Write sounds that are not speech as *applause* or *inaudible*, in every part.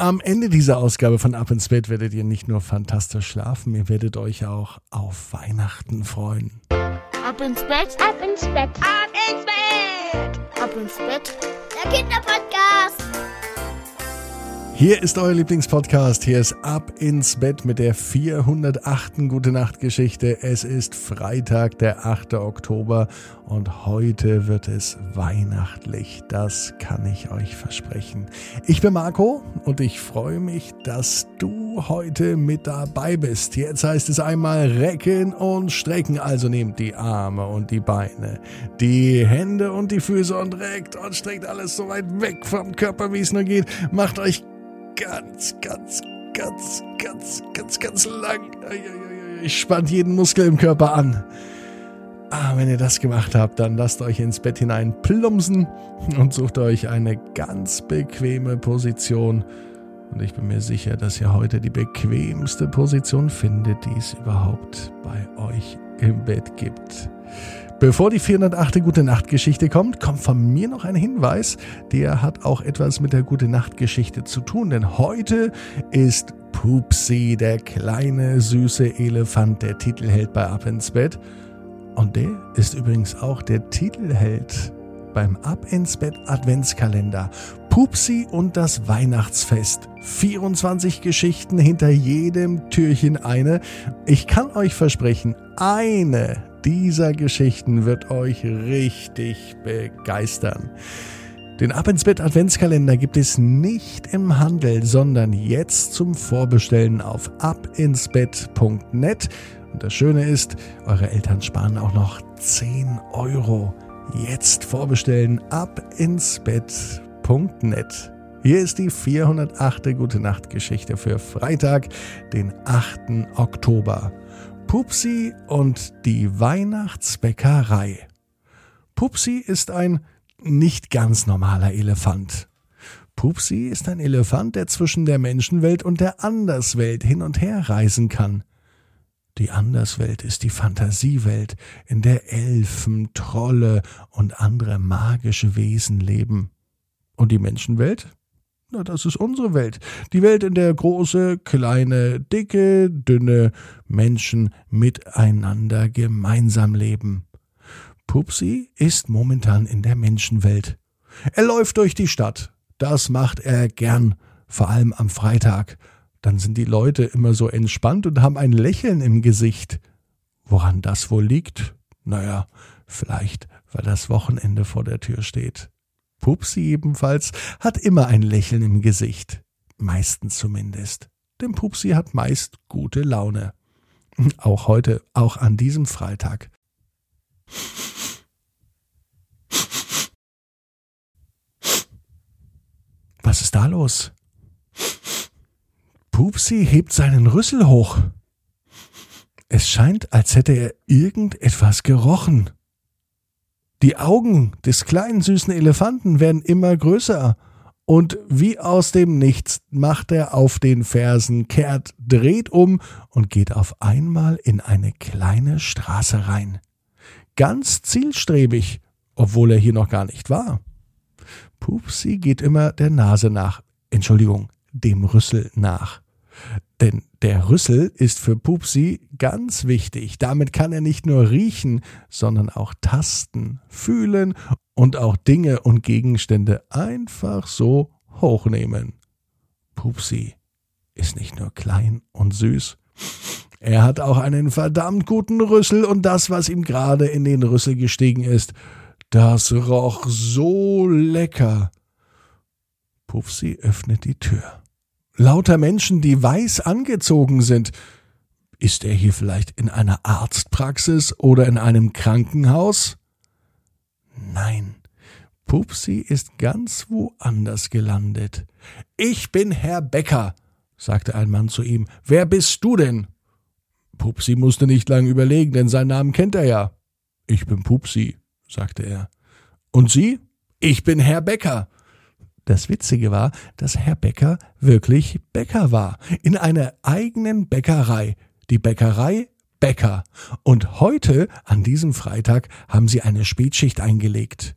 Am Ende dieser Ausgabe von Ab ins Bett werdet ihr nicht nur fantastisch schlafen, ihr werdet euch auch auf Weihnachten freuen. Ab ins Bett, ab ins Bett, ab ins Bett, ab ins Bett. Der Kinderpodcast. Hier ist euer Lieblingspodcast. Hier ist Ab ins Bett mit der 408. Gute Nacht Geschichte. Es ist Freitag, der 8. Oktober und heute wird es weihnachtlich. Das kann ich euch versprechen. Ich bin Marco und ich freue mich, dass du heute mit dabei bist. Jetzt heißt es einmal recken und strecken. Also nehmt die Arme und die Beine, die Hände und die Füße und reckt und streckt alles so weit weg vom Körper, wie es nur geht. Macht euch ganz, ganz, ganz, ganz, ganz, ganz lang. Ich spannt jeden Muskel im Körper an. Ah, wenn ihr das gemacht habt, dann lasst euch ins Bett hinein plumpsen und sucht euch eine ganz bequeme Position. Und ich bin mir sicher, dass ihr heute die bequemste Position findet, die es überhaupt bei euch im Bett gibt. Bevor die 408. Gute Nacht Geschichte kommt, kommt von mir noch ein Hinweis, der hat auch etwas mit der Gute Nacht Geschichte zu tun, denn heute ist Pupsi, der kleine süße Elefant, der Titelheld bei Ab ins Bett. Und der ist übrigens auch der Titelheld beim Ab ins Bett Adventskalender. Pupsi und das Weihnachtsfest. 24 Geschichten hinter jedem Türchen eine. Ich kann euch versprechen, eine dieser Geschichten wird euch richtig begeistern. Den Ab ins Bett Adventskalender gibt es nicht im Handel, sondern jetzt zum Vorbestellen auf abinsbett.net. Und das Schöne ist, eure Eltern sparen auch noch 10 Euro. Jetzt vorbestellen abinsbett.net. Hier ist die 408. Gute Nacht Geschichte für Freitag, den 8. Oktober. Pupsi und die Weihnachtsbäckerei. Pupsi ist ein nicht ganz normaler Elefant. Pupsi ist ein Elefant, der zwischen der Menschenwelt und der Anderswelt hin und her reisen kann. Die Anderswelt ist die Fantasiewelt, in der Elfen, Trolle und andere magische Wesen leben. Und die Menschenwelt? Na, das ist unsere Welt. Die Welt, in der große, kleine, dicke, dünne Menschen miteinander gemeinsam leben. Pupsi ist momentan in der Menschenwelt. Er läuft durch die Stadt. Das macht er gern, vor allem am Freitag. Dann sind die Leute immer so entspannt und haben ein Lächeln im Gesicht. Woran das wohl liegt? Naja, vielleicht, weil das Wochenende vor der Tür steht. Pupsi ebenfalls hat immer ein Lächeln im Gesicht. Meistens zumindest. Denn Pupsi hat meist gute Laune. *laughs* Auch heute, auch an diesem Freitag. Was ist da los? Pupsi hebt seinen Rüssel hoch. Es scheint, als hätte er irgendetwas gerochen. Die Augen des kleinen süßen Elefanten werden immer größer, und wie aus dem Nichts macht er auf den Fersen, kehrt, dreht um und geht auf einmal in eine kleine Straße rein. Ganz zielstrebig, obwohl er hier noch gar nicht war. Pupsi geht immer der Nase nach, Entschuldigung, dem Rüssel nach. Denn der Rüssel ist für Pupsi ganz wichtig. Damit kann er nicht nur riechen, sondern auch tasten, fühlen und auch Dinge und Gegenstände einfach so hochnehmen. Pupsi ist nicht nur klein und süß, er hat auch einen verdammt guten Rüssel und das, was ihm gerade in den Rüssel gestiegen ist, das roch so lecker. Pupsi öffnet die Tür lauter Menschen, die weiß angezogen sind. Ist er hier vielleicht in einer Arztpraxis oder in einem Krankenhaus? Nein, Pupsi ist ganz woanders gelandet. Ich bin Herr Becker, sagte ein Mann zu ihm. Wer bist du denn? Pupsi musste nicht lang überlegen, denn seinen Namen kennt er ja. Ich bin Pupsi, sagte er. Und Sie? Ich bin Herr Becker. Das Witzige war, dass Herr Bäcker wirklich Bäcker war, in einer eigenen Bäckerei, die Bäckerei Bäcker. Und heute, an diesem Freitag, haben sie eine Spätschicht eingelegt.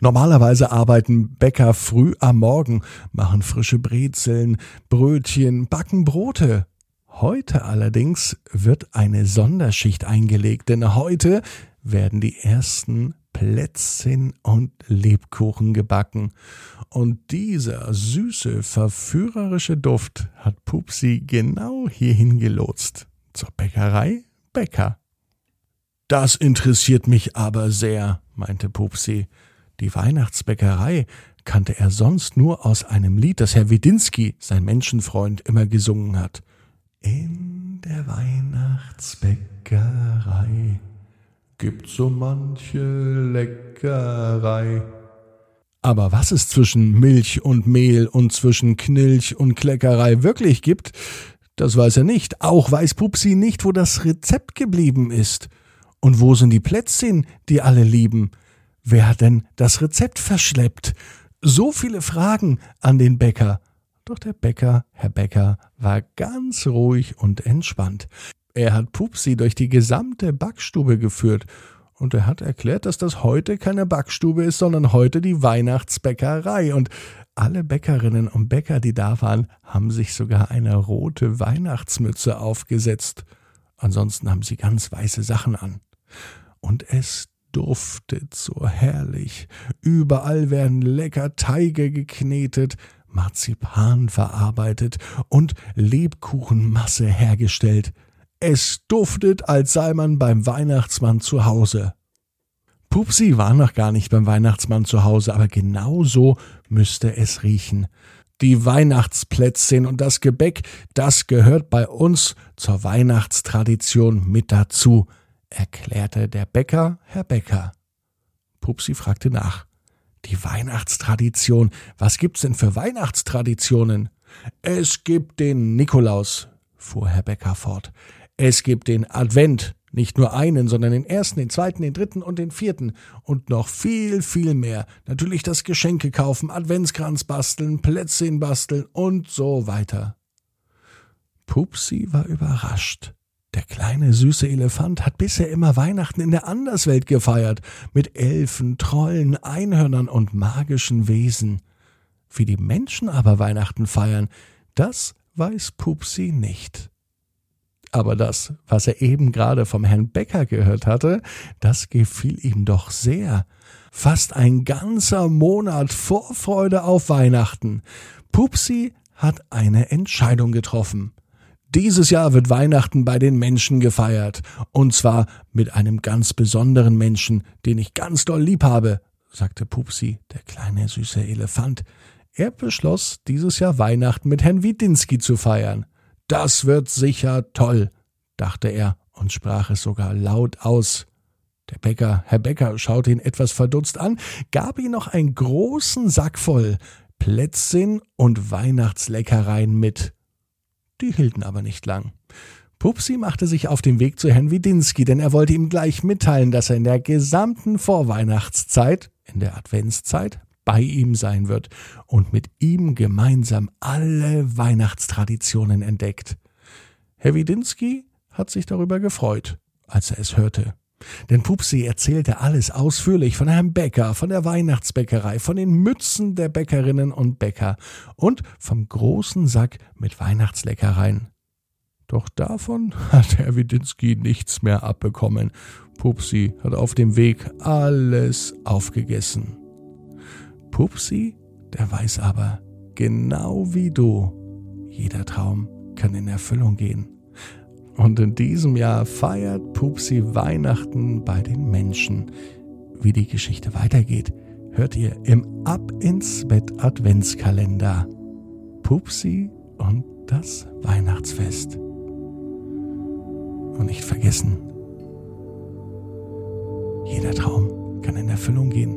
Normalerweise arbeiten Bäcker früh am Morgen, machen frische Brezeln, Brötchen, backen Brote. Heute allerdings wird eine Sonderschicht eingelegt, denn heute werden die ersten Plätzchen und Lebkuchen gebacken. Und dieser süße, verführerische Duft hat Pupsi genau hierhin gelotst. Zur Bäckerei Bäcker. Das interessiert mich aber sehr, meinte Pupsi. Die Weihnachtsbäckerei kannte er sonst nur aus einem Lied, das Herr Widinski, sein Menschenfreund, immer gesungen hat. In der Weihnachtsbäckerei gibt's so manche Leckerei. Aber was es zwischen Milch und Mehl und zwischen Knilch und Kleckerei wirklich gibt, das weiß er nicht. Auch weiß Pupsi nicht, wo das Rezept geblieben ist. Und wo sind die Plätzchen, die alle lieben? Wer hat denn das Rezept verschleppt? So viele Fragen an den Bäcker. Doch der Bäcker, Herr Bäcker, war ganz ruhig und entspannt. Er hat Pupsi durch die gesamte Backstube geführt und er hat erklärt, dass das heute keine Backstube ist, sondern heute die Weihnachtsbäckerei. Und alle Bäckerinnen und Bäcker, die da waren, haben sich sogar eine rote Weihnachtsmütze aufgesetzt. Ansonsten haben sie ganz weiße Sachen an. Und es duftet so herrlich. Überall werden lecker Teige geknetet, Marzipan verarbeitet und Lebkuchenmasse hergestellt. Es duftet, als sei man beim Weihnachtsmann zu Hause. Pupsi war noch gar nicht beim Weihnachtsmann zu Hause, aber genau so müsste es riechen. Die Weihnachtsplätzchen und das Gebäck, das gehört bei uns zur Weihnachtstradition mit dazu, erklärte der Bäcker, Herr Bäcker. Pupsi fragte nach. Die Weihnachtstradition, was gibt's denn für Weihnachtstraditionen? Es gibt den Nikolaus, fuhr Herr Bäcker fort. Es gibt den Advent, nicht nur einen, sondern den ersten, den zweiten, den dritten und den vierten. Und noch viel, viel mehr. Natürlich das Geschenke kaufen, Adventskranz basteln, Plätzchen basteln und so weiter. Pupsi war überrascht. Der kleine süße Elefant hat bisher immer Weihnachten in der Anderswelt gefeiert, mit Elfen, Trollen, Einhörnern und magischen Wesen. Wie die Menschen aber Weihnachten feiern, das weiß Pupsi nicht. Aber das, was er eben gerade vom Herrn Becker gehört hatte, das gefiel ihm doch sehr. Fast ein ganzer Monat Vorfreude auf Weihnachten. Pupsi hat eine Entscheidung getroffen. Dieses Jahr wird Weihnachten bei den Menschen gefeiert. Und zwar mit einem ganz besonderen Menschen, den ich ganz doll lieb habe, sagte Pupsi, der kleine süße Elefant. Er beschloss, dieses Jahr Weihnachten mit Herrn Widinski zu feiern. Das wird sicher toll, dachte er und sprach es sogar laut aus. Der Bäcker, Herr Bäcker, schaute ihn etwas verdutzt an, gab ihm noch einen großen Sack voll Plätzchen und Weihnachtsleckereien mit. Die hielten aber nicht lang. Pupsi machte sich auf den Weg zu Herrn Widinski, denn er wollte ihm gleich mitteilen, dass er in der gesamten Vorweihnachtszeit, in der Adventszeit, bei ihm sein wird und mit ihm gemeinsam alle Weihnachtstraditionen entdeckt. Herr Widinski hat sich darüber gefreut, als er es hörte. Denn Pupsi erzählte alles ausführlich von Herrn Bäcker, von der Weihnachtsbäckerei, von den Mützen der Bäckerinnen und Bäcker und vom großen Sack mit Weihnachtsleckereien. Doch davon *laughs* hat Herr Widinski nichts mehr abbekommen. Pupsi hat auf dem Weg alles aufgegessen. Pupsi, der weiß aber, genau wie du, jeder Traum kann in Erfüllung gehen. Und in diesem Jahr feiert Pupsi Weihnachten bei den Menschen. Wie die Geschichte weitergeht, hört ihr im Ab ins Bett Adventskalender. Pupsi und das Weihnachtsfest. Und nicht vergessen, jeder Traum kann in Erfüllung gehen.